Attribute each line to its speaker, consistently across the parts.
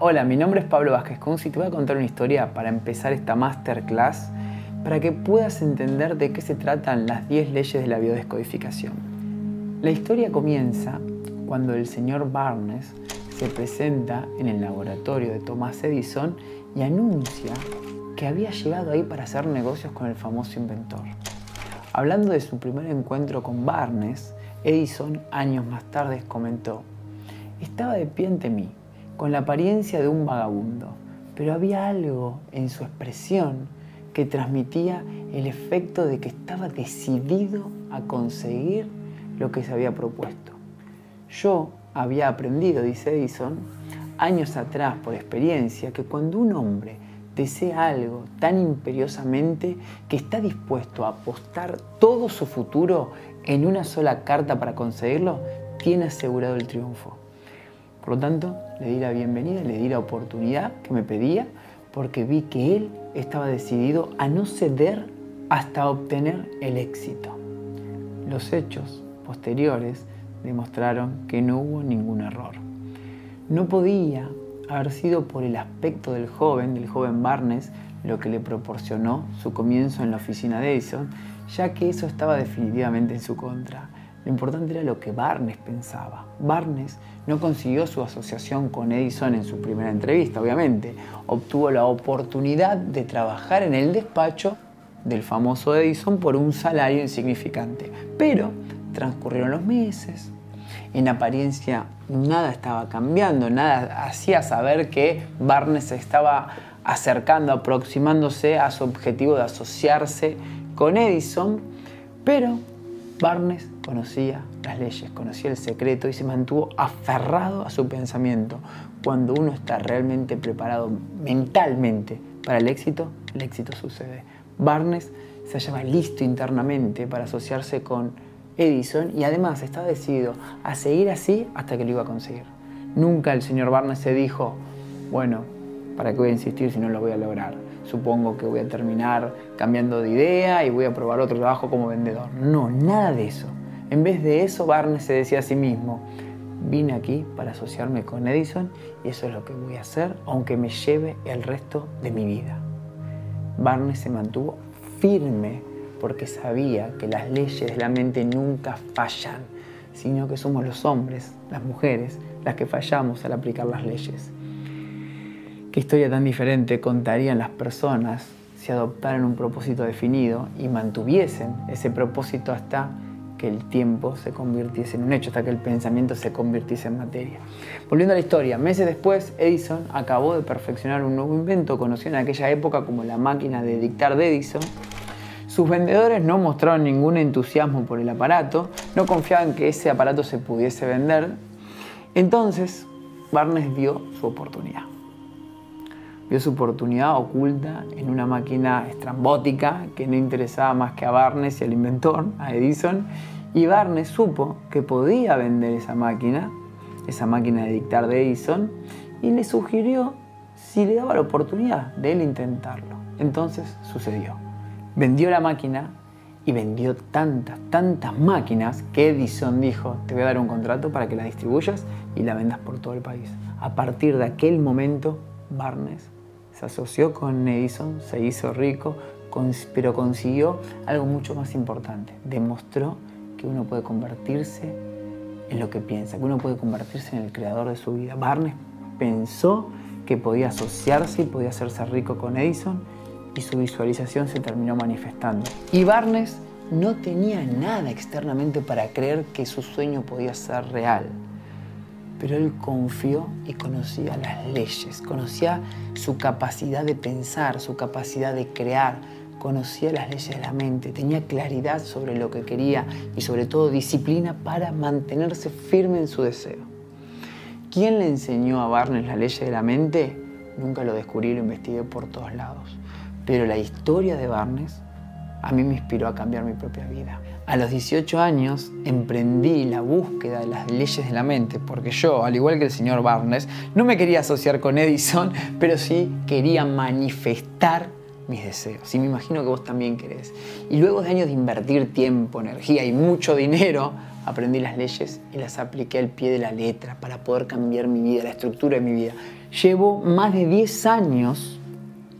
Speaker 1: Hola, mi nombre es Pablo Vázquez Kunz y te voy a contar una historia para empezar esta masterclass para que puedas entender de qué se tratan las 10 leyes de la biodescodificación. La historia comienza cuando el señor Barnes se presenta en el laboratorio de Thomas Edison y anuncia que había llegado ahí para hacer negocios con el famoso inventor. Hablando de su primer encuentro con Barnes, Edison años más tarde comentó, estaba de pie ante mí, con la apariencia de un vagabundo, pero había algo en su expresión que transmitía el efecto de que estaba decidido a conseguir lo que se había propuesto. Yo había aprendido, dice Edison, años atrás por experiencia, que cuando un hombre desea algo tan imperiosamente que está dispuesto a apostar todo su futuro en una sola carta para conseguirlo, tiene asegurado el triunfo. Por lo tanto, le di la bienvenida, le di la oportunidad que me pedía, porque vi que él estaba decidido a no ceder hasta obtener el éxito. Los hechos posteriores demostraron que no hubo ningún error. No podía haber sido por el aspecto del joven, del joven Barnes, lo que le proporcionó su comienzo en la oficina de Edison, ya que eso estaba definitivamente en su contra. Lo importante era lo que Barnes pensaba. Barnes no consiguió su asociación con Edison en su primera entrevista, obviamente. Obtuvo la oportunidad de trabajar en el despacho del famoso Edison por un salario insignificante. Pero transcurrieron los meses. En apariencia nada estaba cambiando, nada hacía saber que Barnes se estaba acercando, aproximándose a su objetivo de asociarse con Edison, pero Barnes conocía las leyes, conocía el secreto y se mantuvo aferrado a su pensamiento. Cuando uno está realmente preparado mentalmente para el éxito, el éxito sucede. Barnes se hallaba listo internamente para asociarse con Edison y además estaba decidido a seguir así hasta que lo iba a conseguir. Nunca el señor Barnes se dijo, bueno, ¿para qué voy a insistir si no lo voy a lograr? Supongo que voy a terminar cambiando de idea y voy a probar otro trabajo como vendedor. No, nada de eso. En vez de eso, Barnes se decía a sí mismo, vine aquí para asociarme con Edison y eso es lo que voy a hacer, aunque me lleve el resto de mi vida. Barnes se mantuvo firme porque sabía que las leyes de la mente nunca fallan, sino que somos los hombres, las mujeres, las que fallamos al aplicar las leyes. ¿Qué historia tan diferente contarían las personas si adoptaran un propósito definido y mantuviesen ese propósito hasta que el tiempo se convirtiese en un hecho, hasta que el pensamiento se convirtiese en materia. Volviendo a la historia, meses después, Edison acabó de perfeccionar un nuevo invento conocido en aquella época como la máquina de dictar de Edison. Sus vendedores no mostraron ningún entusiasmo por el aparato, no confiaban que ese aparato se pudiese vender. Entonces, Barnes vio su oportunidad. Vio su oportunidad oculta en una máquina estrambótica que no interesaba más que a Barnes y al inventor, a Edison, y Barnes supo que podía vender esa máquina, esa máquina de dictar de Edison, y le sugirió si le daba la oportunidad de él intentarlo. Entonces sucedió. Vendió la máquina y vendió tantas, tantas máquinas que Edison dijo, te voy a dar un contrato para que la distribuyas y la vendas por todo el país. A partir de aquel momento, Barnes se asoció con Edison, se hizo rico, pero consiguió algo mucho más importante. Demostró que uno puede convertirse en lo que piensa, que uno puede convertirse en el creador de su vida. Barnes pensó que podía asociarse y podía hacerse rico con Edison y su visualización se terminó manifestando. Y Barnes no tenía nada externamente para creer que su sueño podía ser real pero él confió y conocía las leyes, conocía su capacidad de pensar, su capacidad de crear, conocía las leyes de la mente, tenía claridad sobre lo que quería y sobre todo disciplina para mantenerse firme en su deseo. ¿Quién le enseñó a Barnes las leyes de la mente? Nunca lo descubrí, lo investigué por todos lados. Pero la historia de Barnes a mí me inspiró a cambiar mi propia vida. A los 18 años emprendí la búsqueda de las leyes de la mente, porque yo, al igual que el señor Barnes, no me quería asociar con Edison, pero sí quería manifestar mis deseos. Y me imagino que vos también querés. Y luego de años de invertir tiempo, energía y mucho dinero, aprendí las leyes y las apliqué al pie de la letra para poder cambiar mi vida, la estructura de mi vida. Llevo más de 10 años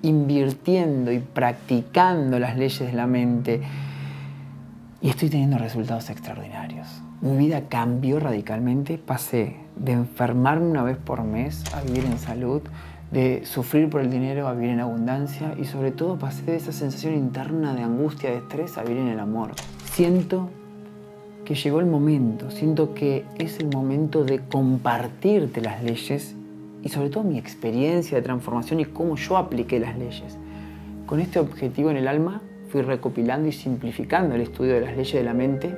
Speaker 1: invirtiendo y practicando las leyes de la mente y estoy teniendo resultados extraordinarios. Mi vida cambió radicalmente, pasé de enfermarme una vez por mes a vivir en salud, de sufrir por el dinero a vivir en abundancia y sobre todo pasé de esa sensación interna de angustia, de estrés a vivir en el amor. Siento que llegó el momento, siento que es el momento de compartirte las leyes y sobre todo mi experiencia de transformación y cómo yo apliqué las leyes. Con este objetivo en el alma fui recopilando y simplificando el estudio de las leyes de la mente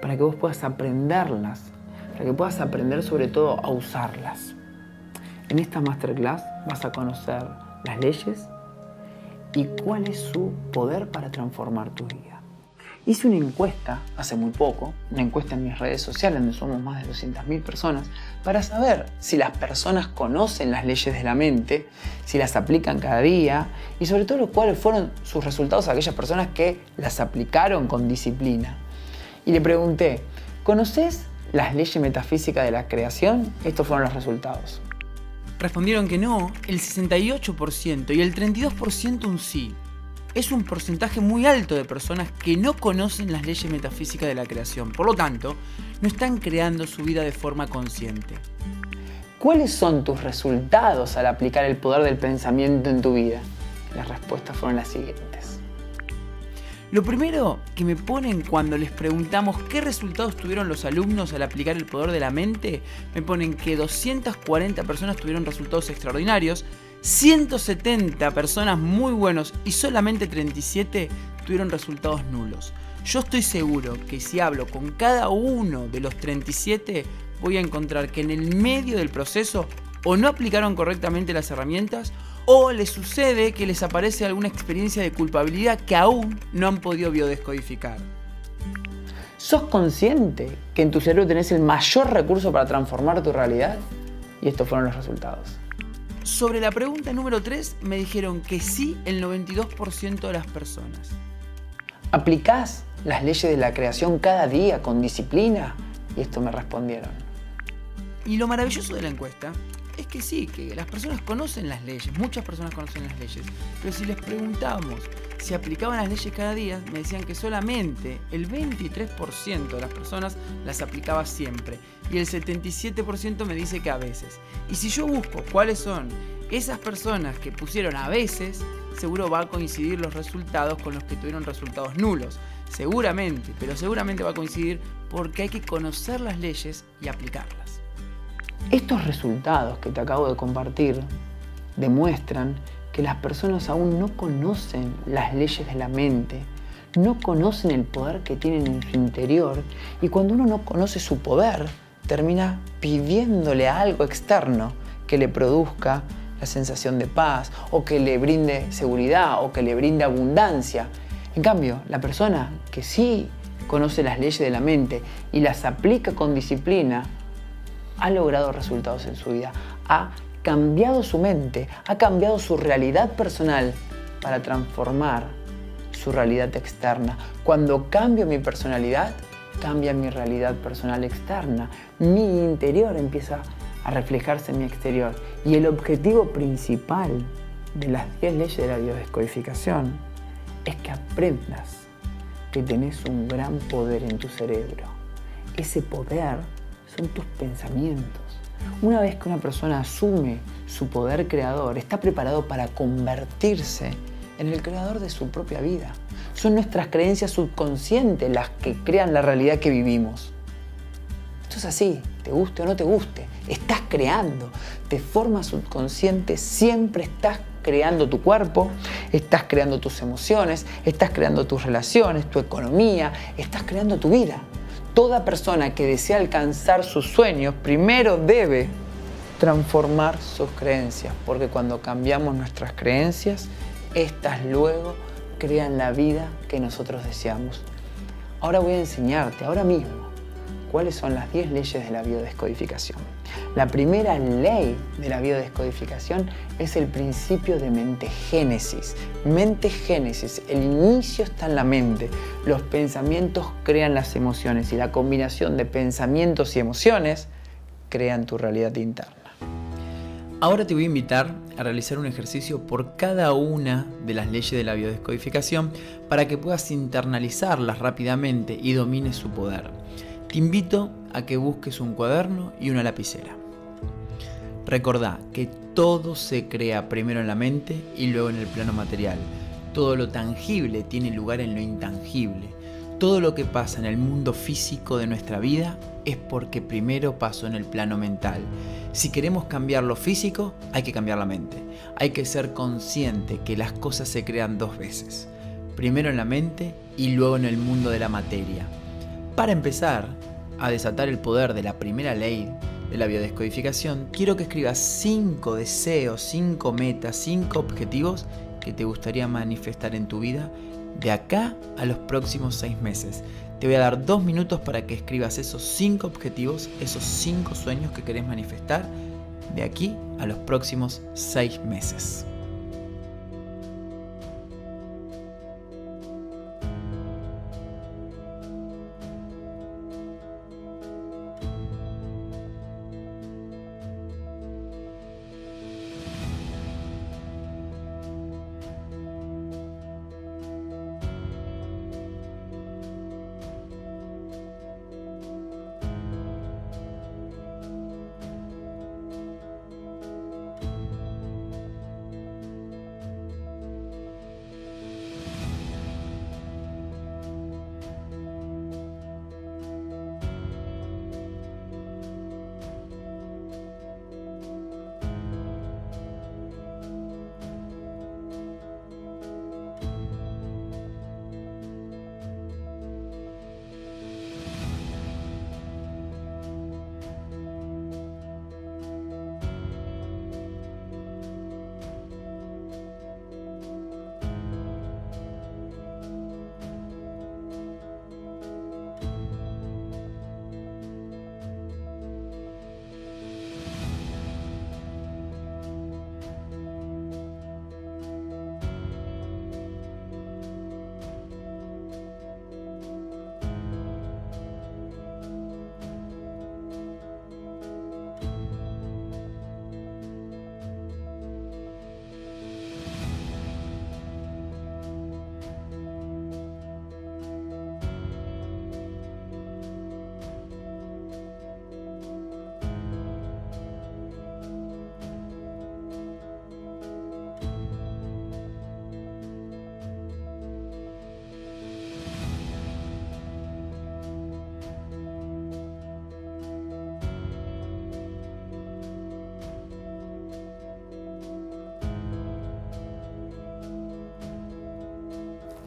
Speaker 1: para que vos puedas aprenderlas, para que puedas aprender sobre todo a usarlas. En esta masterclass vas a conocer las leyes y cuál es su poder para transformar tu vida. Hice una encuesta hace muy poco, una encuesta en mis redes sociales donde somos más de 200.000 personas, para saber si las personas conocen las leyes de la mente, si las aplican cada día y sobre todo cuáles fueron sus resultados aquellas personas que las aplicaron con disciplina. Y le pregunté, ¿conoces las leyes metafísicas de la creación? Estos fueron los resultados.
Speaker 2: Respondieron que no, el 68% y el 32% un sí es un porcentaje muy alto de personas que no conocen las leyes metafísicas de la creación. Por lo tanto, no están creando su vida de forma consciente.
Speaker 1: ¿Cuáles son tus resultados al aplicar el poder del pensamiento en tu vida? Las respuestas fueron las siguientes.
Speaker 2: Lo primero que me ponen cuando les preguntamos qué resultados tuvieron los alumnos al aplicar el poder de la mente, me ponen que 240 personas tuvieron resultados extraordinarios, 170 personas muy buenos y solamente 37 tuvieron resultados nulos. Yo estoy seguro que si hablo con cada uno de los 37 voy a encontrar que en el medio del proceso o no aplicaron correctamente las herramientas o les sucede que les aparece alguna experiencia de culpabilidad que aún no han podido biodescodificar.
Speaker 1: ¿Sos consciente que en tu cerebro tenés el mayor recurso para transformar tu realidad? Y estos fueron los resultados.
Speaker 2: Sobre la pregunta número 3 me dijeron que sí el 92% de las personas.
Speaker 1: ¿Aplicás las leyes de la creación cada día con disciplina? Y esto me respondieron.
Speaker 2: Y lo maravilloso de la encuesta es que sí, que las personas conocen las leyes, muchas personas conocen las leyes, pero si les preguntamos si aplicaban las leyes cada día, me decían que solamente el 23% de las personas las aplicaba siempre y el 77% me dice que a veces. Y si yo busco cuáles son esas personas que pusieron a veces, seguro va a coincidir los resultados con los que tuvieron resultados nulos. Seguramente, pero seguramente va a coincidir porque hay que conocer las leyes y aplicarlas.
Speaker 1: Estos resultados que te acabo de compartir demuestran que las personas aún no conocen las leyes de la mente, no conocen el poder que tienen en su interior y cuando uno no conoce su poder, termina pidiéndole a algo externo que le produzca la sensación de paz o que le brinde seguridad o que le brinde abundancia. En cambio, la persona que sí conoce las leyes de la mente y las aplica con disciplina, ha logrado resultados en su vida, ha cambiado su mente, ha cambiado su realidad personal para transformar su realidad externa. Cuando cambio mi personalidad, cambia mi realidad personal externa. Mi interior empieza a reflejarse en mi exterior. Y el objetivo principal de las 10 leyes de la biodescodificación es que aprendas que tenés un gran poder en tu cerebro. Ese poder son tus pensamientos. Una vez que una persona asume su poder creador, está preparado para convertirse en el creador de su propia vida. Son nuestras creencias subconscientes las que crean la realidad que vivimos. Esto es así, te guste o no te guste, estás creando. De forma subconsciente siempre estás creando tu cuerpo, estás creando tus emociones, estás creando tus relaciones, tu economía, estás creando tu vida. Toda persona que desea alcanzar sus sueños primero debe transformar sus creencias, porque cuando cambiamos nuestras creencias, estas luego crean la vida que nosotros deseamos. Ahora voy a enseñarte, ahora mismo, cuáles son las 10 leyes de la biodescodificación. La primera ley de la biodescodificación es el principio de mente génesis. Mente génesis, el inicio está en la mente. Los pensamientos crean las emociones y la combinación de pensamientos y emociones crean tu realidad interna.
Speaker 2: Ahora te voy a invitar a realizar un ejercicio por cada una de las leyes de la biodescodificación para que puedas internalizarlas rápidamente y domines su poder. Te invito a que busques un cuaderno y una lapicera. Recordá que todo se crea primero en la mente y luego en el plano material. Todo lo tangible tiene lugar en lo intangible. Todo lo que pasa en el mundo físico de nuestra vida es porque primero pasó en el plano mental si queremos cambiar lo físico, hay que cambiar la mente. Hay que ser consciente que las cosas se crean dos veces. Primero en la mente y luego en el mundo de la materia. Para empezar a desatar el poder de la primera ley de la biodescodificación, quiero que escribas cinco deseos, cinco metas, cinco objetivos que te gustaría manifestar en tu vida de acá a los próximos seis meses. Te voy a dar dos minutos para que escribas esos cinco objetivos, esos cinco sueños que querés manifestar de aquí a los próximos seis meses.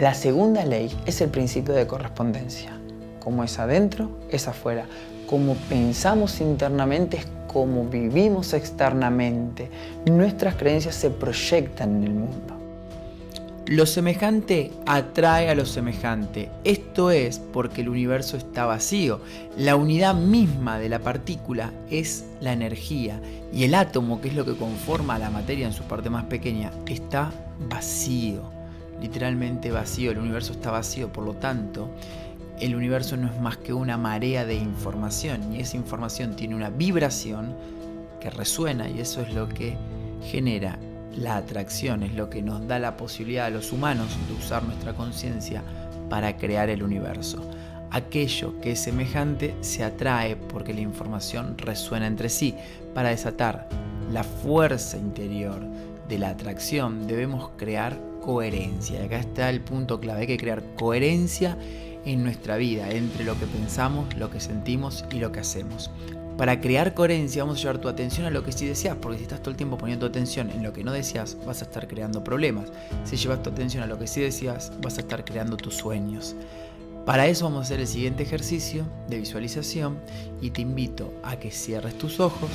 Speaker 1: La segunda ley es el principio de correspondencia. Como es adentro, es afuera. Como pensamos internamente es como vivimos externamente. Nuestras creencias se proyectan en el mundo.
Speaker 2: Lo semejante atrae a lo semejante. Esto es porque el universo está vacío. La unidad misma de la partícula es la energía y el átomo, que es lo que conforma la materia en su parte más pequeña, está vacío literalmente vacío, el universo está vacío, por lo tanto, el universo no es más que una marea de información y esa información tiene una vibración que resuena y eso es lo que genera la atracción, es lo que nos da la posibilidad a los humanos de usar nuestra conciencia para crear el universo. Aquello que es semejante se atrae porque la información resuena entre sí. Para desatar la fuerza interior de la atracción debemos crear coherencia. Y acá está el punto clave, hay que crear coherencia en nuestra vida, entre lo que pensamos, lo que sentimos y lo que hacemos. Para crear coherencia vamos a llevar tu atención a lo que sí deseas, porque si estás todo el tiempo poniendo atención en lo que no deseas, vas a estar creando problemas. Si llevas tu atención a lo que sí deseas, vas a estar creando tus sueños. Para eso vamos a hacer el siguiente ejercicio de visualización y te invito a que cierres tus ojos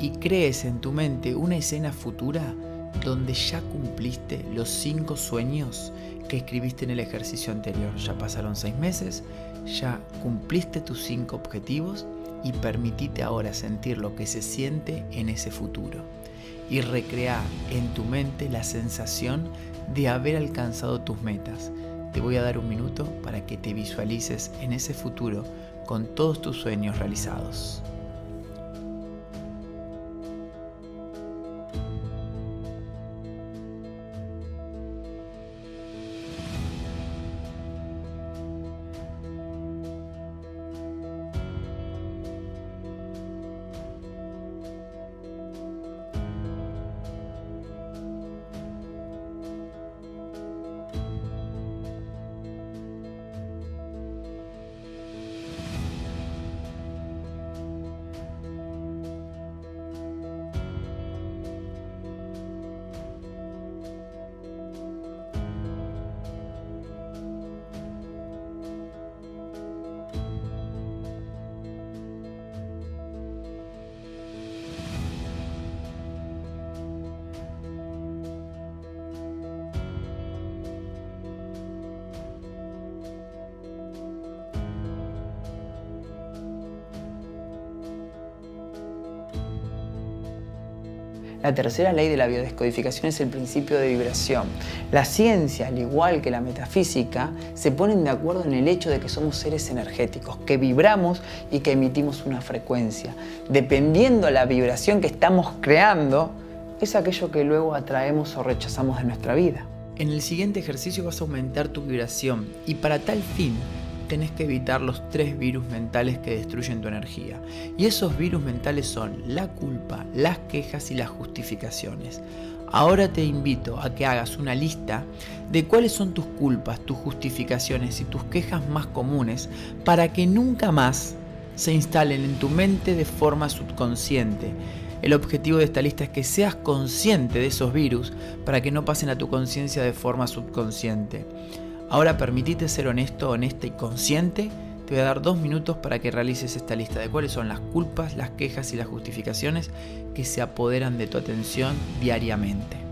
Speaker 2: y crees en tu mente una escena futura donde ya cumpliste los cinco sueños que escribiste en el ejercicio anterior. Ya pasaron seis meses, ya cumpliste tus cinco objetivos y permitite ahora sentir lo que se siente en ese futuro. Y recrea en tu mente la sensación de haber alcanzado tus metas. Te voy a dar un minuto para que te visualices en ese futuro con todos tus sueños realizados.
Speaker 1: La tercera ley de la biodescodificación es el principio de vibración. La ciencia, al igual que la metafísica, se ponen de acuerdo en el hecho de que somos seres energéticos, que vibramos y que emitimos una frecuencia. Dependiendo de la vibración que estamos creando, es aquello que luego atraemos o rechazamos de nuestra vida.
Speaker 2: En el siguiente ejercicio vas a aumentar tu vibración y para tal fin tenés que evitar los tres virus mentales que destruyen tu energía. Y esos virus mentales son la culpa, las quejas y las justificaciones. Ahora te invito a que hagas una lista de cuáles son tus culpas, tus justificaciones y tus quejas más comunes para que nunca más se instalen en tu mente de forma subconsciente. El objetivo de esta lista es que seas consciente de esos virus para que no pasen a tu conciencia de forma subconsciente. Ahora permitite ser honesto, honesta y consciente. Te voy a dar dos minutos para que realices esta lista de cuáles son las culpas, las quejas y las justificaciones que se apoderan de tu atención diariamente.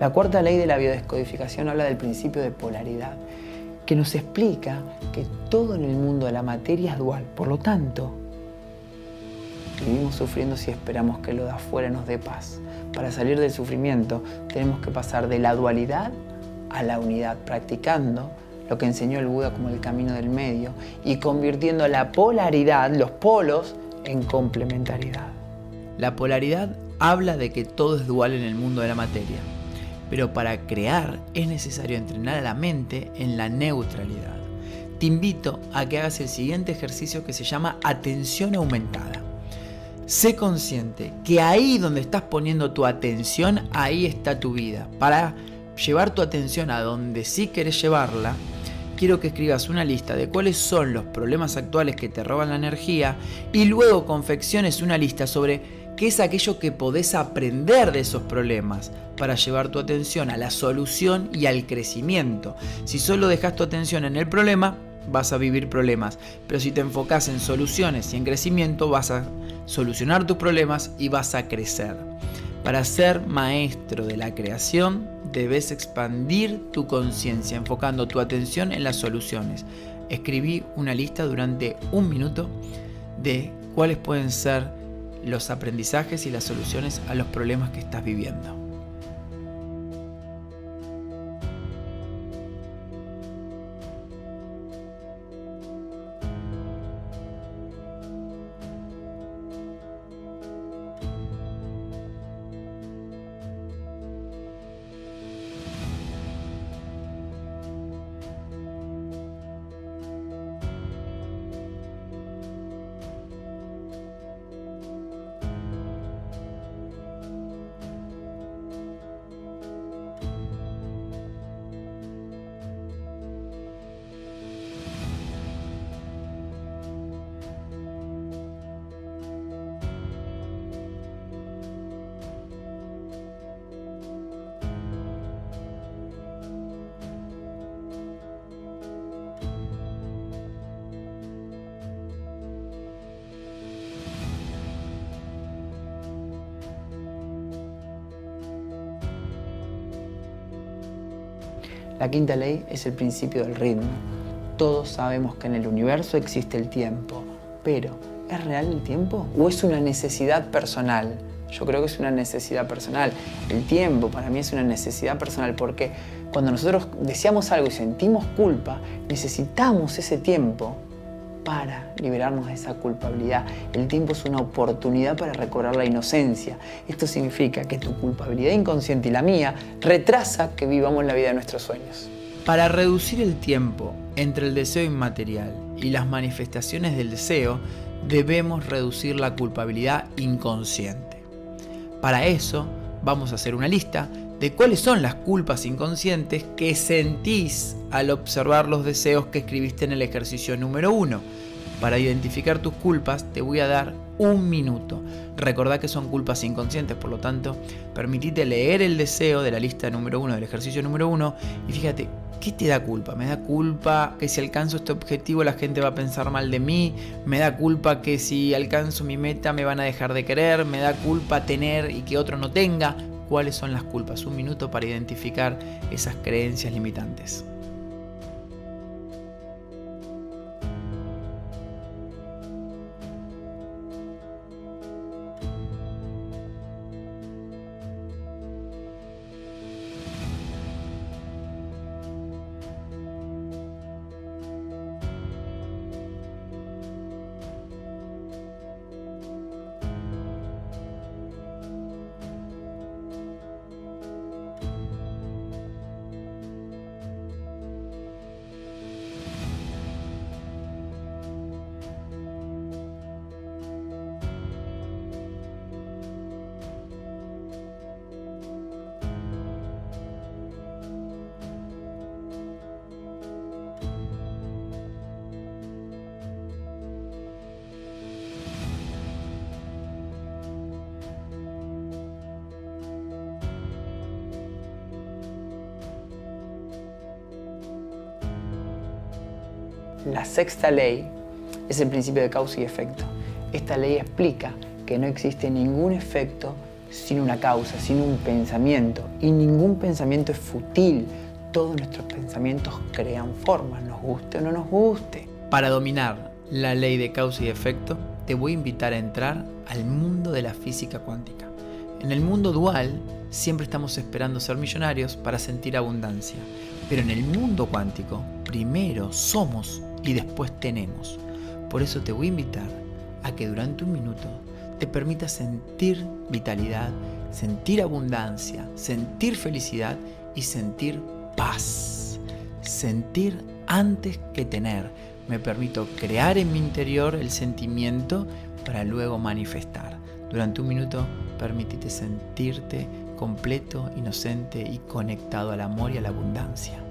Speaker 1: La cuarta ley de la biodescodificación habla del principio de polaridad, que nos explica que todo en el mundo de la materia es dual. Por lo tanto, vivimos sufriendo si esperamos que lo de afuera nos dé paz. Para salir del sufrimiento tenemos que pasar de la dualidad a la unidad, practicando lo que enseñó el Buda como el camino del medio y convirtiendo la polaridad, los polos, en complementariedad.
Speaker 2: La polaridad habla de que todo es dual en el mundo de la materia, pero para crear es necesario entrenar a la mente en la neutralidad. Te invito a que hagas el siguiente ejercicio que se llama atención aumentada. Sé consciente que ahí donde estás poniendo tu atención, ahí está tu vida. Para llevar tu atención a donde sí querés llevarla, quiero que escribas una lista de cuáles son los problemas actuales que te roban la energía y luego confecciones una lista sobre qué es aquello que podés aprender de esos problemas para llevar tu atención a la solución y al crecimiento. Si solo dejas tu atención en el problema, vas a vivir problemas, pero si te enfocas en soluciones y en crecimiento, vas a solucionar tus problemas y vas a crecer. Para ser maestro de la creación, debes expandir tu conciencia, enfocando tu atención en las soluciones. Escribí una lista durante un minuto de cuáles pueden ser los aprendizajes y las soluciones a los problemas que estás viviendo.
Speaker 1: Quinta ley es el principio del ritmo. Todos sabemos que en el universo existe el tiempo, pero ¿es real el tiempo o es una necesidad personal? Yo creo que es una necesidad personal. El tiempo para mí es una necesidad personal porque cuando nosotros deseamos algo y sentimos culpa, necesitamos ese tiempo para liberarnos de esa culpabilidad. El tiempo es una oportunidad para recobrar la inocencia. Esto significa que tu culpabilidad inconsciente y la mía retrasa que vivamos la vida de nuestros sueños.
Speaker 2: Para reducir el tiempo entre el deseo inmaterial y las manifestaciones del deseo, debemos reducir la culpabilidad inconsciente. Para eso, vamos a hacer una lista de cuáles son las culpas inconscientes que sentís al observar los deseos que escribiste en el ejercicio número uno. Para identificar tus culpas te voy a dar un minuto. Recordá que son culpas inconscientes, por lo tanto, permitite leer el deseo de la lista número uno, del ejercicio número uno, y fíjate, ¿qué te da culpa? ¿Me da culpa que si alcanzo este objetivo la gente va a pensar mal de mí? ¿Me da culpa que si alcanzo mi meta me van a dejar de querer? ¿Me da culpa tener y que otro no tenga? Cuáles son las culpas. Un minuto para identificar esas creencias limitantes.
Speaker 1: La sexta ley es el principio de causa y efecto. Esta ley explica que no existe ningún efecto sin una causa, sin un pensamiento. Y ningún pensamiento es fútil. Todos nuestros pensamientos crean formas, nos guste o no nos guste.
Speaker 2: Para dominar la ley de causa y efecto, te voy a invitar a entrar al mundo de la física cuántica. En el mundo dual, siempre estamos esperando ser millonarios para sentir abundancia. Pero en el mundo cuántico, primero somos y después tenemos. Por eso te voy a invitar a que durante un minuto te te permita sentir vitalidad, sentir abundancia, sentir felicidad y sentir paz. Sentir antes que tener. Me permito crear en mi interior el sentimiento para luego manifestar. Durante un minuto, permítete sentirte completo, inocente y conectado al amor y a la abundancia.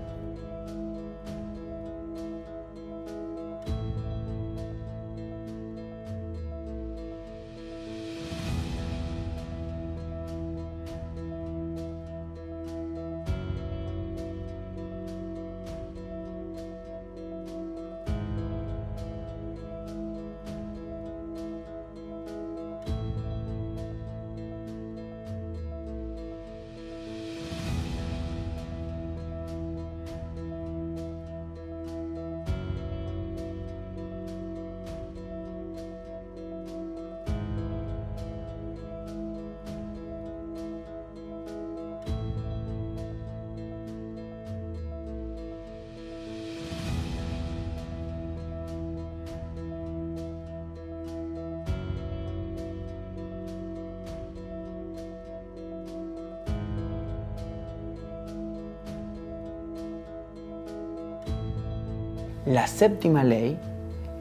Speaker 1: La séptima ley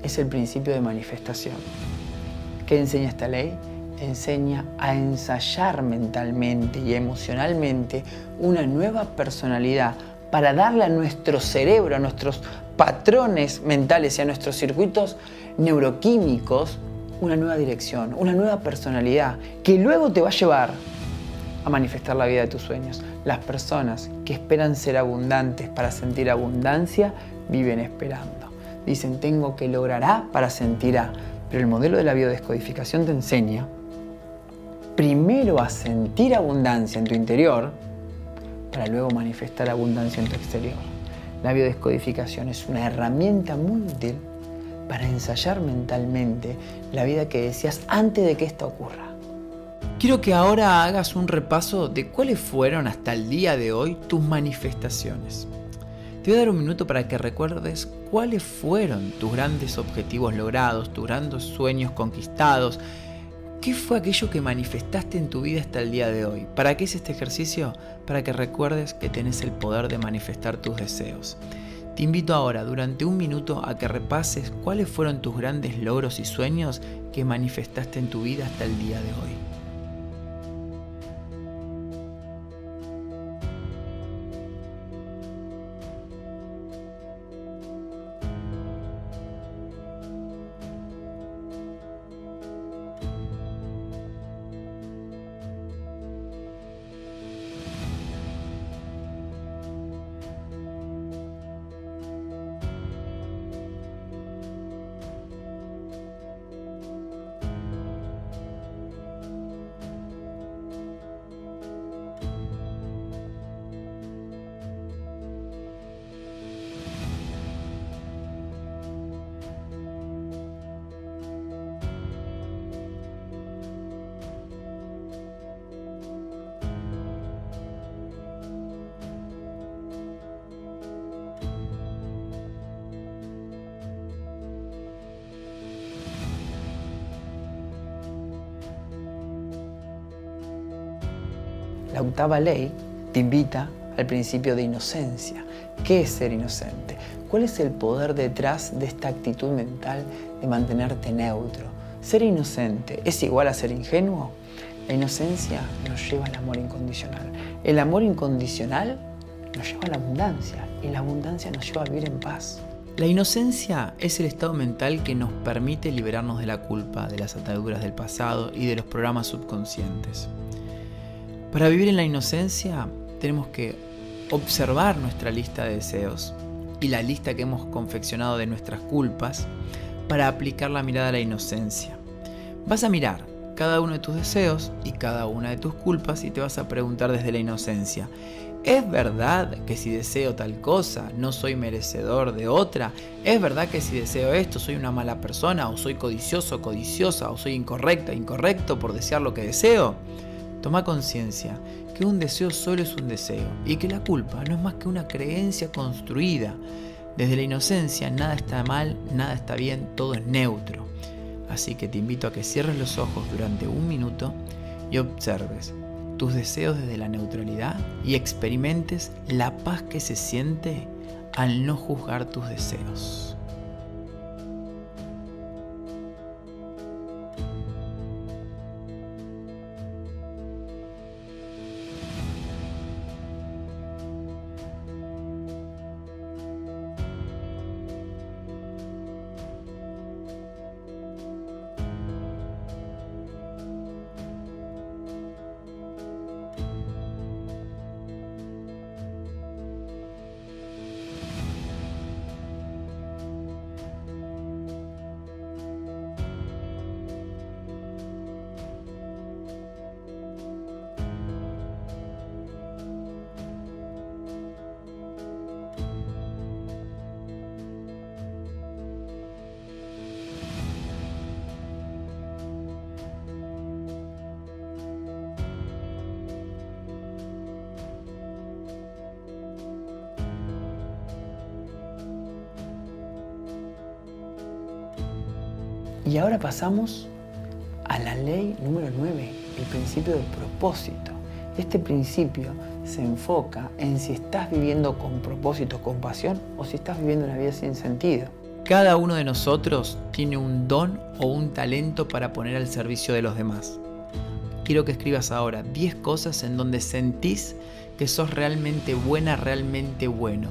Speaker 1: es el principio de manifestación. ¿Qué enseña esta ley? Enseña a ensayar mentalmente y emocionalmente una nueva personalidad para darle a nuestro cerebro, a nuestros patrones mentales y a nuestros circuitos neuroquímicos una nueva dirección, una nueva personalidad que luego te va a llevar a manifestar la vida de tus sueños. Las personas que esperan ser abundantes para sentir abundancia viven esperando. Dicen, tengo que lograr A para sentir A. Pero el modelo de la biodescodificación te enseña primero a sentir abundancia en tu interior para luego manifestar abundancia en tu exterior. La biodescodificación es una herramienta muy útil para ensayar mentalmente la vida que deseas antes de que esto ocurra.
Speaker 2: Quiero que ahora hagas un repaso de cuáles fueron hasta el día de hoy tus manifestaciones. Te voy a dar un minuto para que recuerdes cuáles fueron tus grandes objetivos logrados, tus grandes sueños conquistados. ¿Qué fue aquello que manifestaste en tu vida hasta el día de hoy? ¿Para qué es este ejercicio? Para que recuerdes que tenés el poder de manifestar tus deseos. Te invito ahora, durante un minuto, a que repases cuáles fueron tus grandes logros y sueños que manifestaste en tu vida hasta el día de hoy.
Speaker 1: Octava ley te invita al principio de inocencia. ¿Qué es ser inocente? ¿Cuál es el poder detrás de esta actitud mental de mantenerte neutro? Ser inocente es igual a ser ingenuo. La inocencia nos lleva al amor incondicional. El amor incondicional nos lleva a la abundancia y la abundancia nos lleva a vivir en paz.
Speaker 2: La inocencia es el estado mental que nos permite liberarnos de la culpa, de las ataduras del pasado y de los programas subconscientes. Para vivir en la inocencia tenemos que observar nuestra lista de deseos y la lista que hemos confeccionado de nuestras culpas para aplicar la mirada a la inocencia. Vas a mirar cada uno de tus deseos y cada una de tus culpas y te vas a preguntar desde la inocencia, ¿es verdad que si deseo tal cosa no soy merecedor de otra? ¿Es verdad que si deseo esto soy una mala persona o soy codicioso codiciosa o soy incorrecta, incorrecto por desear lo que deseo? Toma conciencia que un deseo solo es un deseo y que la culpa no es más que una creencia construida. Desde la inocencia nada está mal, nada está bien, todo es neutro. Así que te invito a que cierres los ojos durante un minuto y observes tus deseos desde la neutralidad y experimentes la paz que se siente al no juzgar tus deseos.
Speaker 1: Y ahora pasamos a la ley número 9, el principio del propósito. Este principio se enfoca en si estás viviendo con propósito, con pasión o si estás viviendo una vida sin sentido.
Speaker 2: Cada uno de nosotros tiene un don o un talento para poner al servicio de los demás. Quiero que escribas ahora 10 cosas en donde sentís que sos realmente buena, realmente bueno.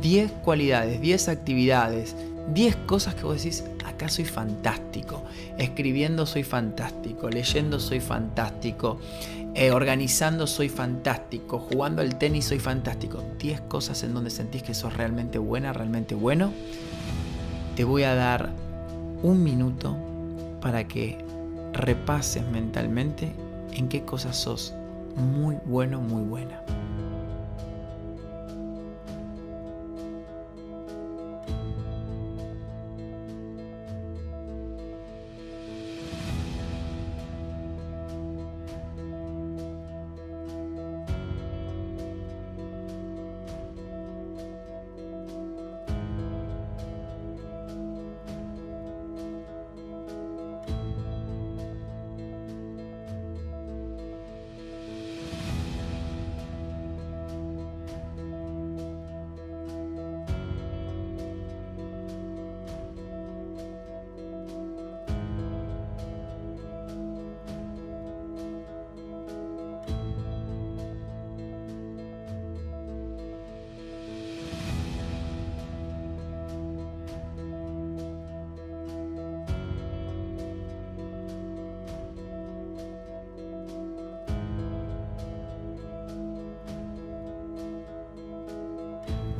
Speaker 2: 10 cualidades, 10 actividades, 10 cosas que vos decís, acá soy fantástico, escribiendo soy fantástico, leyendo soy fantástico, eh, organizando soy fantástico, jugando al tenis soy fantástico. 10 cosas en donde sentís que sos realmente buena, realmente bueno. Te voy a dar un minuto para que repases mentalmente en qué cosas sos muy bueno, muy buena.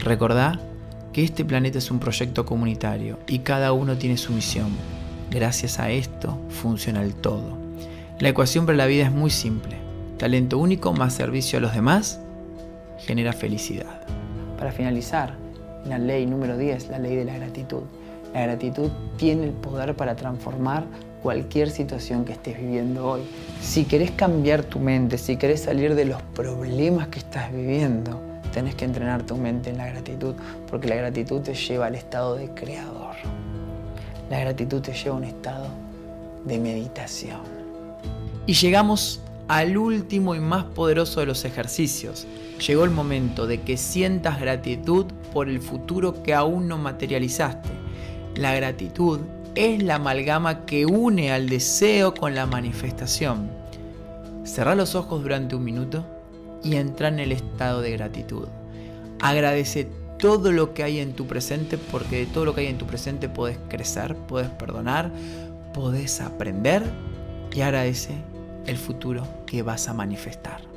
Speaker 2: Recordá que este planeta es un proyecto comunitario y cada uno tiene su misión. Gracias a esto funciona el todo. La ecuación para la vida es muy simple. Talento único más servicio a los demás genera felicidad.
Speaker 1: Para finalizar, la ley número 10, la ley de la gratitud. La gratitud tiene el poder para transformar cualquier situación que estés viviendo hoy. Si querés cambiar tu mente, si querés salir de los problemas que estás viviendo, tenés que entrenar tu mente en la gratitud, porque la gratitud te lleva al estado de creador. La gratitud te lleva a un estado de meditación.
Speaker 2: Y llegamos al último y más poderoso de los ejercicios. Llegó el momento de que sientas gratitud por el futuro que aún no materializaste. La gratitud es la amalgama que une al deseo con la manifestación. Cerra los ojos durante un minuto y entra en el estado de gratitud. Agradece todo lo que hay en tu presente porque de todo lo que hay en tu presente puedes crecer, puedes perdonar, puedes aprender y agradece el futuro que vas a manifestar.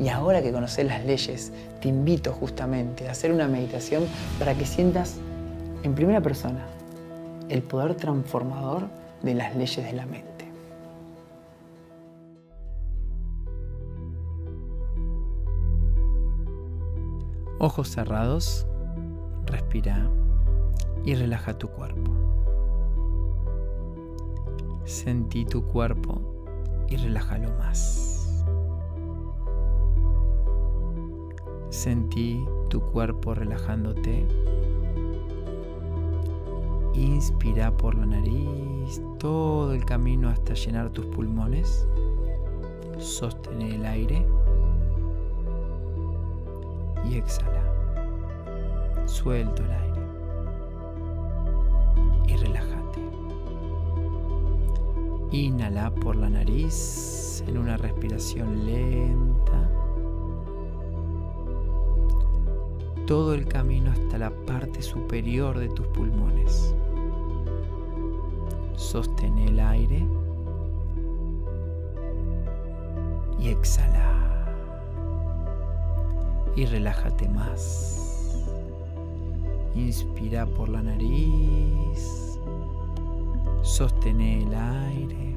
Speaker 1: Y ahora que conoces las leyes, te invito justamente a hacer una meditación para que sientas en primera persona el poder transformador de las leyes de la mente. Ojos cerrados, respira y relaja tu cuerpo. Sentí tu cuerpo y relájalo más. Sentí tu cuerpo relajándote. Inspira por la nariz todo el camino hasta llenar tus pulmones. Sostén el aire y exhala. Suelto el aire y relájate. Inhala por la nariz en una respiración lenta. Todo el camino hasta la parte superior de tus pulmones. Sostén el aire y exhala y relájate más. Inspira por la nariz, sostén el aire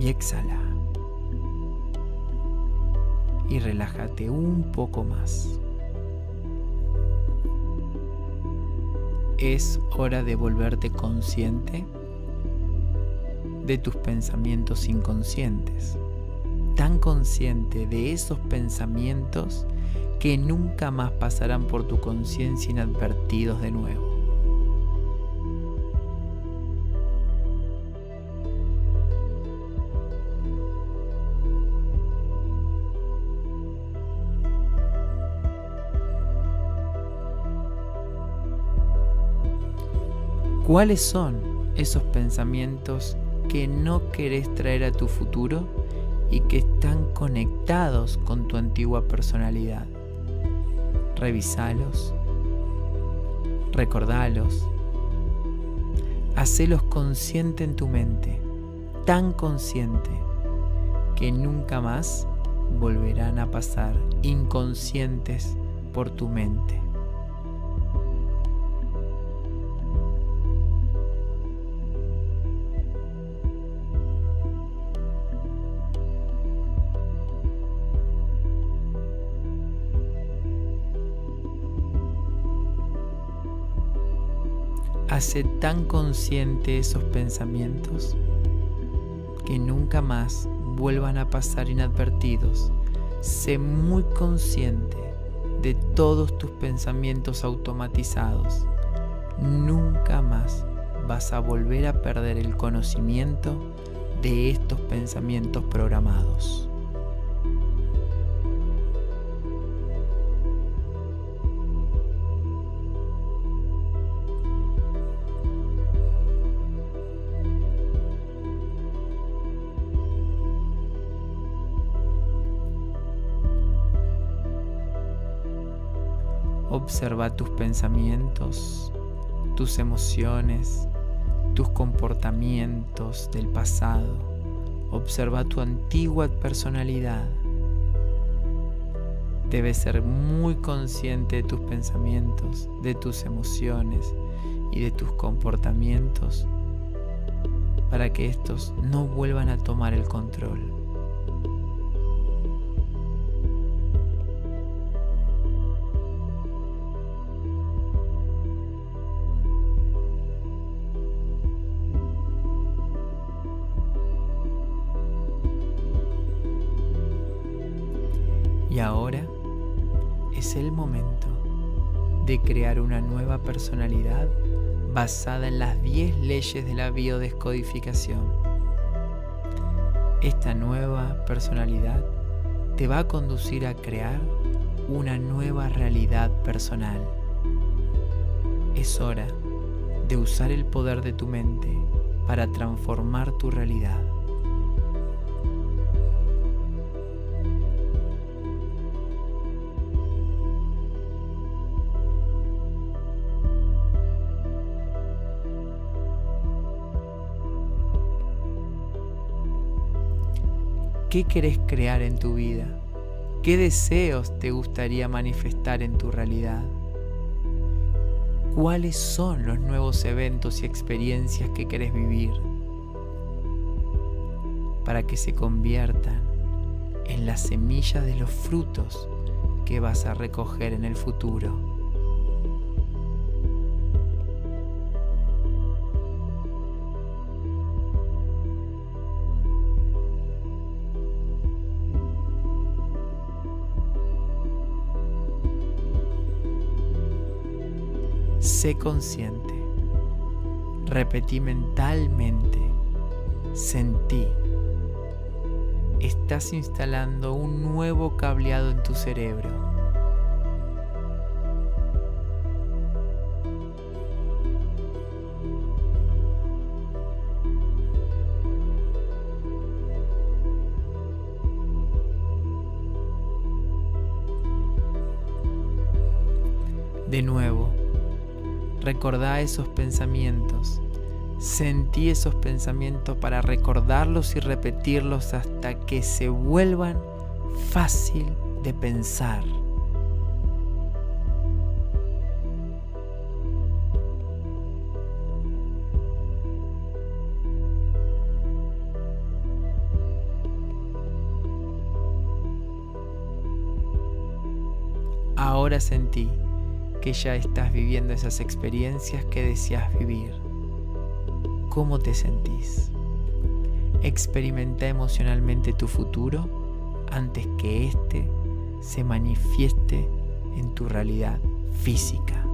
Speaker 1: y exhala. Y relájate un poco más. Es hora de volverte consciente de tus pensamientos inconscientes tan consciente de esos pensamientos que nunca más pasarán por tu conciencia inadvertidos de nuevo. ¿Cuáles son esos pensamientos que no querés traer a tu futuro y que están conectados con tu antigua personalidad. Revisalos, recordalos, hacelos consciente en tu mente, tan consciente que nunca más volverán a pasar inconscientes por tu mente. Hace tan consciente esos pensamientos que nunca más vuelvan a pasar inadvertidos. Sé muy consciente de todos tus pensamientos automatizados. Nunca más vas a volver a perder el conocimiento de estos pensamientos programados. Observa tus pensamientos, tus emociones, tus comportamientos del pasado. Observa tu antigua personalidad. Debes ser muy consciente de tus pensamientos, de tus emociones y de tus comportamientos para que estos no vuelvan a tomar el control. Y ahora es el momento de crear una nueva personalidad basada en las 10 leyes de la biodescodificación. Esta nueva personalidad te va a conducir a crear una nueva realidad personal. Es hora de usar el poder de tu mente para transformar tu realidad.
Speaker 2: ¿Qué querés crear en tu vida? ¿Qué deseos te gustaría manifestar en tu realidad? ¿Cuáles son los nuevos eventos y experiencias que querés vivir? Para que se conviertan en las semillas de los frutos que vas a recoger en el futuro. Sé consciente. Repetí mentalmente. Sentí. Estás instalando un nuevo cableado en tu cerebro. De nuevo, recordá esos pensamientos. Sentí esos pensamientos para recordarlos y repetirlos hasta que se vuelvan fácil de pensar. Ahora sentí que ya estás viviendo esas experiencias que deseas vivir. ¿Cómo te sentís? Experimenta emocionalmente tu futuro antes que éste se manifieste en tu realidad física.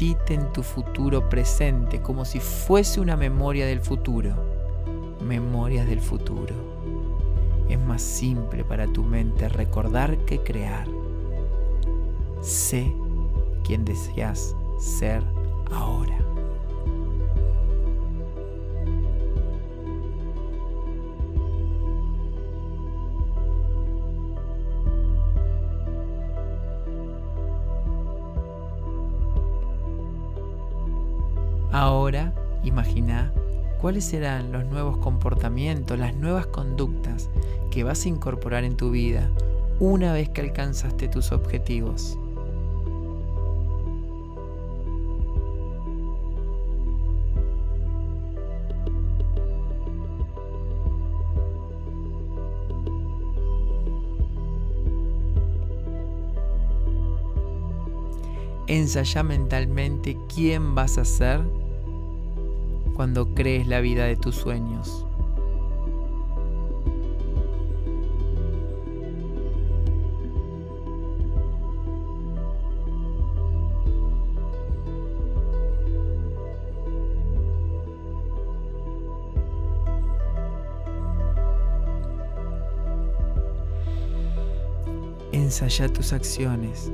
Speaker 2: En tu futuro presente como si fuese una memoria del futuro. Memorias del futuro. Es más simple para tu mente recordar que crear. Sé quién deseas ser. Ahora cuáles serán los nuevos comportamientos, las nuevas conductas que vas a incorporar en tu vida una vez que alcanzaste tus objetivos. Ensaya mentalmente quién vas a ser cuando crees la vida de tus sueños. Ensaya tus acciones.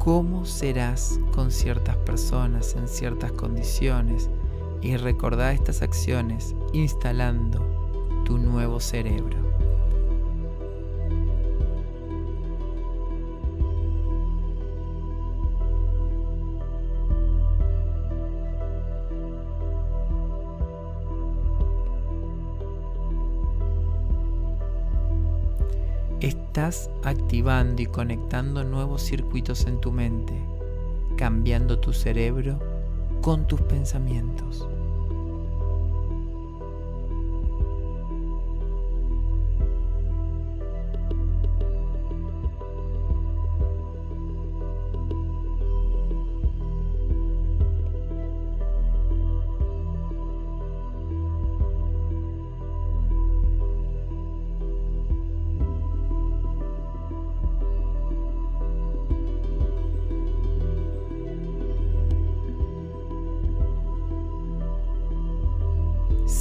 Speaker 2: ¿Cómo serás con ciertas personas en ciertas condiciones? Y recordá estas acciones instalando tu nuevo cerebro. Estás activando y conectando nuevos circuitos en tu mente, cambiando tu cerebro con tus pensamientos.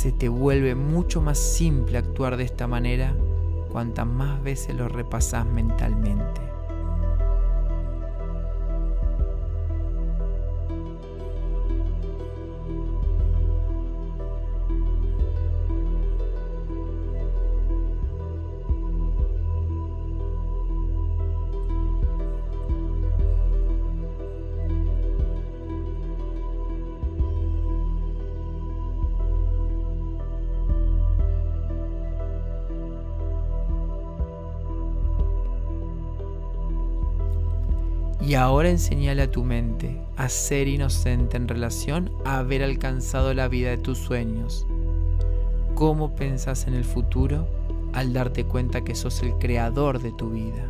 Speaker 2: Se te vuelve mucho más simple actuar de esta manera cuantas más veces lo repasas mentalmente. Ahora enseñale a tu mente a ser inocente en relación a haber alcanzado la vida de tus sueños. ¿Cómo pensás en el futuro al darte cuenta que sos el creador de tu vida?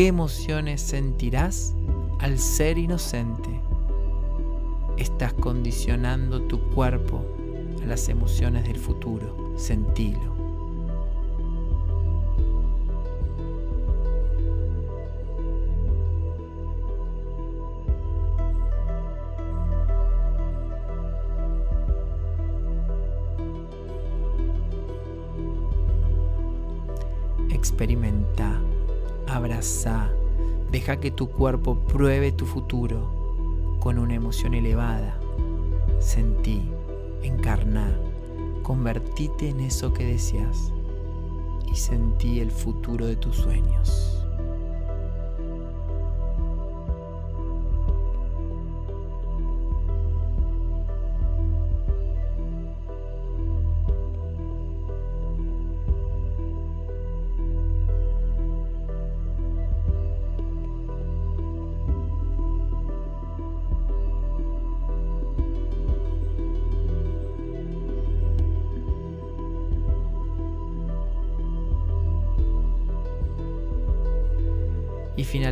Speaker 2: ¿Qué emociones sentirás al ser inocente? Estás condicionando tu cuerpo a las emociones del futuro. Sentilo. Experimenta abraza, deja que tu cuerpo pruebe tu futuro con una emoción elevada. Sentí, encarná, convertite en eso que deseas y sentí el futuro de tus sueños.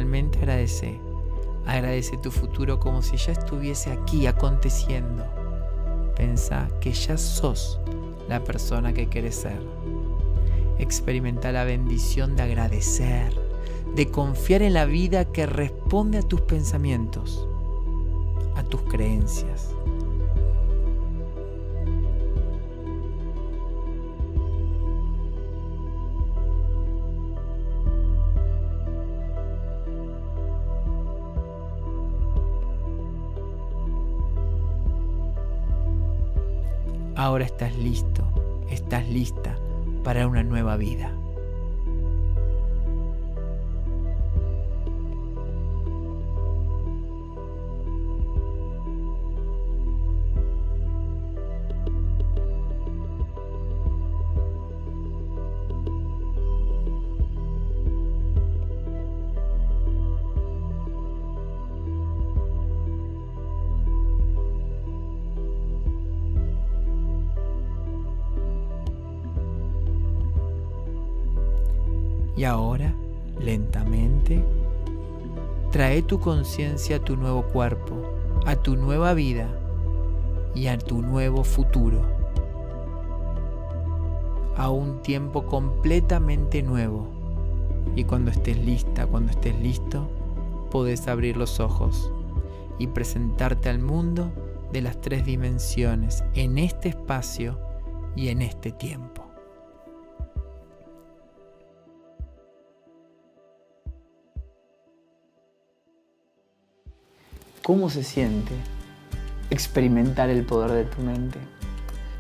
Speaker 2: Y finalmente agradece. Agradece tu futuro como si ya estuviese aquí aconteciendo. Pensa que ya sos la persona que quieres ser. Experimenta la bendición de agradecer, de confiar en la vida que responde a tus pensamientos, a tus creencias. Ahora estás listo, estás lista para una nueva vida. Y ahora, lentamente, trae tu conciencia a tu nuevo cuerpo, a tu nueva vida y a tu nuevo futuro. A un tiempo completamente nuevo. Y cuando estés lista, cuando estés listo, podés abrir los ojos y presentarte al mundo de las tres dimensiones en este espacio y en este tiempo.
Speaker 1: ¿Cómo se siente experimentar el poder de tu mente?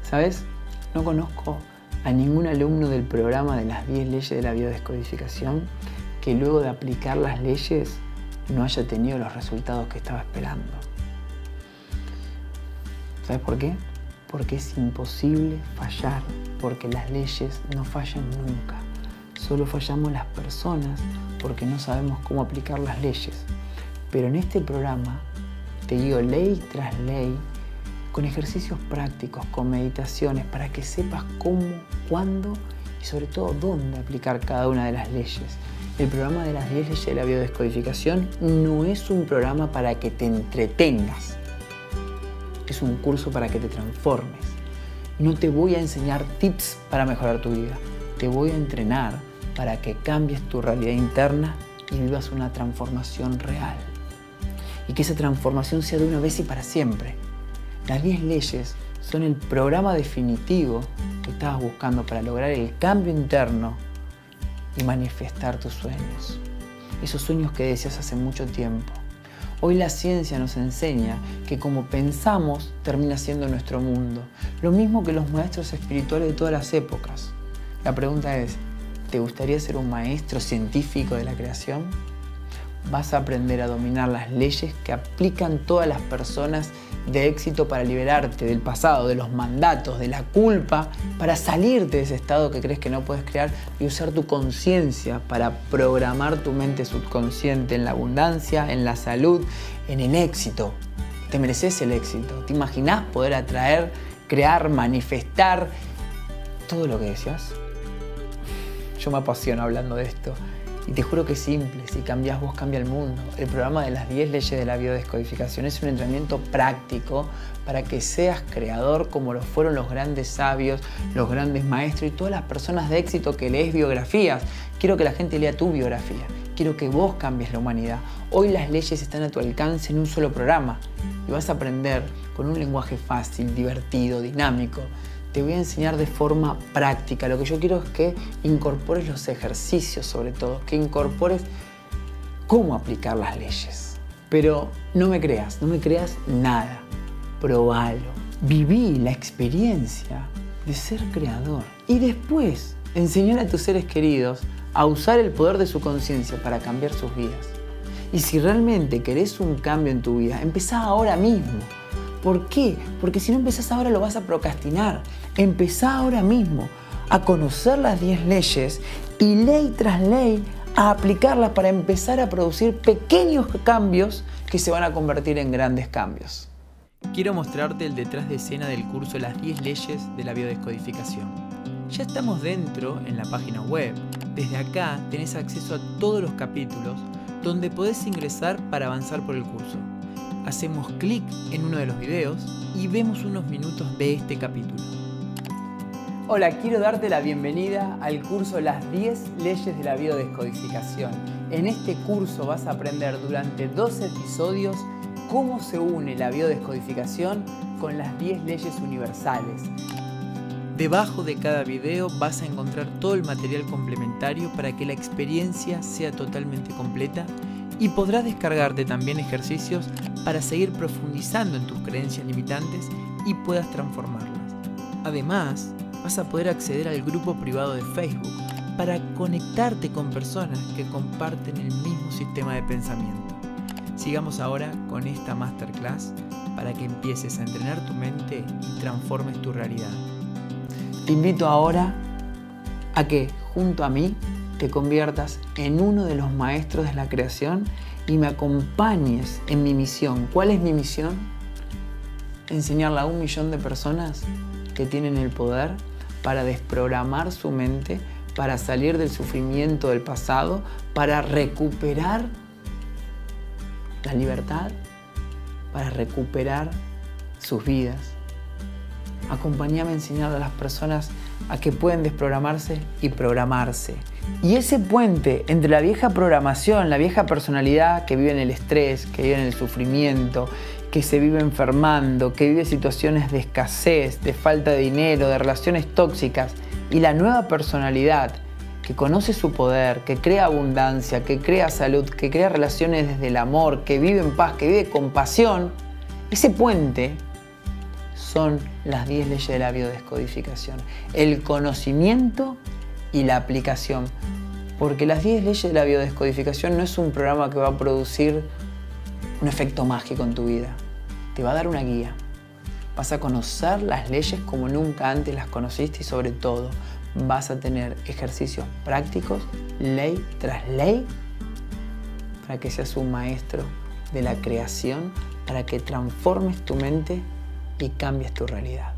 Speaker 1: ¿Sabes? No conozco a ningún alumno del programa de las 10 leyes de la biodescodificación que luego de aplicar las leyes no haya tenido los resultados que estaba esperando. ¿Sabes por qué? Porque es imposible fallar, porque las leyes no fallan nunca. Solo fallamos las personas porque no sabemos cómo aplicar las leyes. Pero en este programa te guío ley tras ley con ejercicios prácticos, con meditaciones, para que sepas cómo, cuándo y sobre todo dónde aplicar cada una de las leyes. El programa de las 10 leyes de la biodescodificación no es un programa para que te entretengas, es un curso para que te transformes. No te voy a enseñar tips para mejorar tu vida, te voy a entrenar para que cambies tu realidad interna y vivas una transformación real y que esa transformación sea de una vez y para siempre. Las 10 leyes son el programa definitivo que estabas buscando para lograr el cambio interno y manifestar tus sueños. Esos sueños que deseas hace mucho tiempo. Hoy la ciencia nos enseña que como pensamos termina siendo nuestro mundo. Lo mismo que los maestros espirituales de todas las épocas. La pregunta es, ¿te gustaría ser un maestro científico de la creación? Vas a aprender a dominar las leyes que aplican todas las personas de éxito para liberarte del pasado, de los mandatos, de la culpa, para salirte de ese estado que crees que no puedes crear y usar tu conciencia para programar tu mente subconsciente en la abundancia, en la salud, en el éxito. Te mereces el éxito. ¿Te imaginas poder atraer, crear, manifestar todo lo que deseas? Yo me apasiono hablando de esto. Y te juro que es simple, si cambias vos cambia el mundo. El programa de las 10 leyes de la biodescodificación es un entrenamiento práctico para que seas creador como lo fueron los grandes sabios, los grandes maestros y todas las personas de éxito que lees biografías. Quiero que la gente lea tu biografía. Quiero que vos cambies la humanidad. Hoy las leyes están a tu alcance en un solo programa y vas a aprender con un lenguaje fácil, divertido, dinámico te voy a enseñar de forma práctica. Lo que yo quiero es que incorpores los ejercicios sobre todo, que incorpores cómo aplicar las leyes. Pero no me creas, no me creas nada. Probalo. Viví la experiencia de ser creador. Y después enseñar a tus seres queridos a usar el poder de su conciencia para cambiar sus vidas. Y si realmente querés un cambio en tu vida, empezá ahora mismo. ¿Por qué? Porque si no empezás ahora lo vas a procrastinar. Empezá ahora mismo a conocer las 10 leyes y ley tras ley a aplicarlas para empezar a producir pequeños cambios que se van a convertir en grandes cambios.
Speaker 2: Quiero mostrarte el detrás de escena del curso Las 10 leyes de la biodescodificación. Ya estamos dentro en la página web. Desde acá tenés acceso a todos los capítulos donde podés ingresar para avanzar por el curso hacemos clic en uno de los videos y vemos unos minutos de este capítulo.
Speaker 1: Hola, quiero darte la bienvenida al curso Las 10 leyes de la biodescodificación. En este curso vas a aprender durante dos episodios cómo se une la biodescodificación con las 10 leyes universales.
Speaker 2: Debajo de cada video vas a encontrar todo el material complementario para que la experiencia sea totalmente completa y podrás descargarte también ejercicios para seguir profundizando en tus creencias limitantes y puedas transformarlas. Además, vas a poder acceder al grupo privado de Facebook para conectarte con personas que comparten el mismo sistema de pensamiento. Sigamos ahora con esta masterclass para que empieces a entrenar tu mente y transformes tu realidad.
Speaker 1: Te invito ahora a que junto a mí te conviertas en uno de los maestros de la creación y me acompañes en mi misión. ¿Cuál es mi misión? Enseñarle a un millón de personas que tienen el poder para desprogramar su mente, para salir del sufrimiento del pasado, para recuperar la libertad, para recuperar sus vidas. Acompáñame a enseñar a las personas a que pueden desprogramarse y programarse. Y ese puente entre la vieja programación, la vieja personalidad que vive en el estrés, que vive en el sufrimiento, que se vive enfermando, que vive situaciones de escasez, de falta de dinero, de relaciones tóxicas, y la nueva personalidad que conoce su poder, que crea abundancia, que crea salud, que crea relaciones desde el amor, que vive en paz, que vive con pasión, ese puente son las 10 leyes de la biodescodificación. El conocimiento y la aplicación. Porque las 10 leyes de la biodescodificación no es un programa que va a producir un efecto mágico en tu vida. Te va a dar una guía. Vas a conocer las leyes como nunca antes las conociste y sobre todo vas a tener ejercicios prácticos, ley tras ley, para que seas un maestro de la creación, para que transformes tu mente y cambies tu realidad.